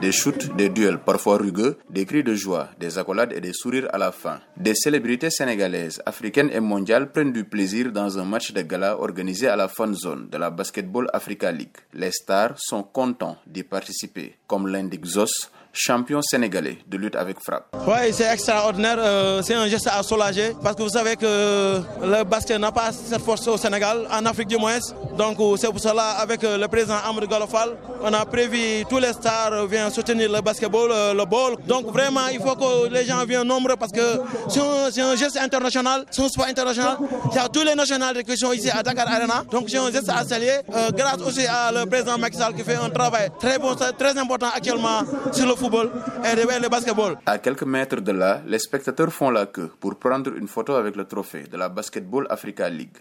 Des shoots, des duels parfois rugueux, des cris de joie, des accolades et des sourires à la fin. Des célébrités sénégalaises, africaines et mondiales prennent du plaisir dans un match de gala organisé à la fan zone de la Basketball Africa League. Les stars sont contents d'y participer, comme l'indique Zos, champion sénégalais de lutte avec frappe. Oui, c'est extraordinaire. c'est un geste à soulager parce que vous savez que le basket n'a pas cette force au Sénégal, en Afrique du moins. Donc c'est pour cela, avec le président Amadou Galofal, on a prévu tous les stars viennent soutenir le basketball, le ball. Donc vraiment, il faut que les gens viennent nombreux parce que c'est un, geste international, c'est un sport international. Il y a tous les nationalités qui sont ici à Dakar Arena. Donc c'est un geste à saluer. grâce aussi à le président Macky Sall qui fait un travail très bon, très important actuellement sur le football et le basketball. À quelques mètres de là, les spectateurs font la queue pour prendre une photo avec le trophée de la Basketball Africa League.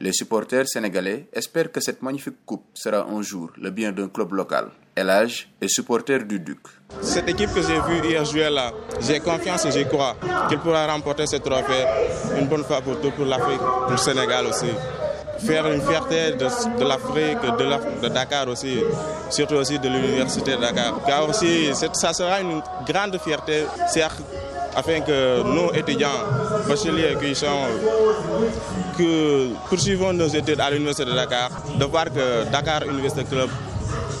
Les supporters sénégalais espèrent que cette magnifique coupe sera un jour le bien d'un club local. Elage est supporter du Duc. Cette équipe que j'ai vue hier jouer là, j'ai confiance et j'y crois qu'il pourra remporter ce trophée une bonne fois pour tout pour l'Afrique, pour le Sénégal aussi faire une fierté de, l'Afrique, de, de, Dakar aussi, surtout aussi de l'université de Dakar. Car aussi, ça sera une grande fierté, afin que nos étudiants bacheliers qui sont que poursuivons nos études à l'université de Dakar, de voir que Dakar Université Club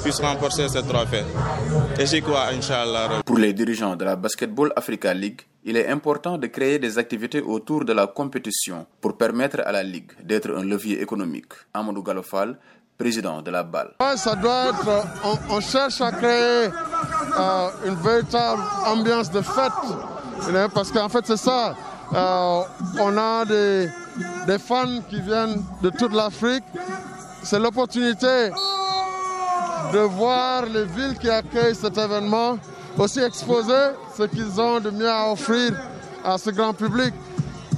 puisse remporter ce trophée. Et j'y crois, Inch'Allah. Pour les dirigeants de la Basketball Africa League, il est important de créer des activités autour de la compétition pour permettre à la Ligue d'être un levier économique. Amadou Galofal, président de la BAL. ça doit être, on, cherche à créer euh, une véritable ambiance de fête, parce qu'en fait c'est ça. Euh, on a des, des fans qui viennent de toute l'Afrique. C'est l'opportunité de voir les villes qui accueillent cet événement aussi exposer ce qu'ils ont de mieux à offrir à ce grand public,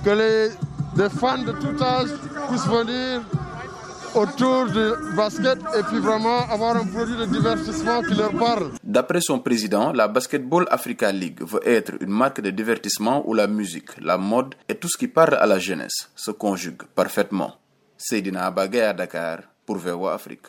que les fans de tout âge puissent venir autour du basket et puis vraiment avoir un produit de divertissement qui leur parle. D'après son président, la Basketball Africa League veut être une marque de divertissement où la musique, la mode et tout ce qui parle à la jeunesse se conjuguent parfaitement. Seydina Abagay à Dakar pour VOA Afrique.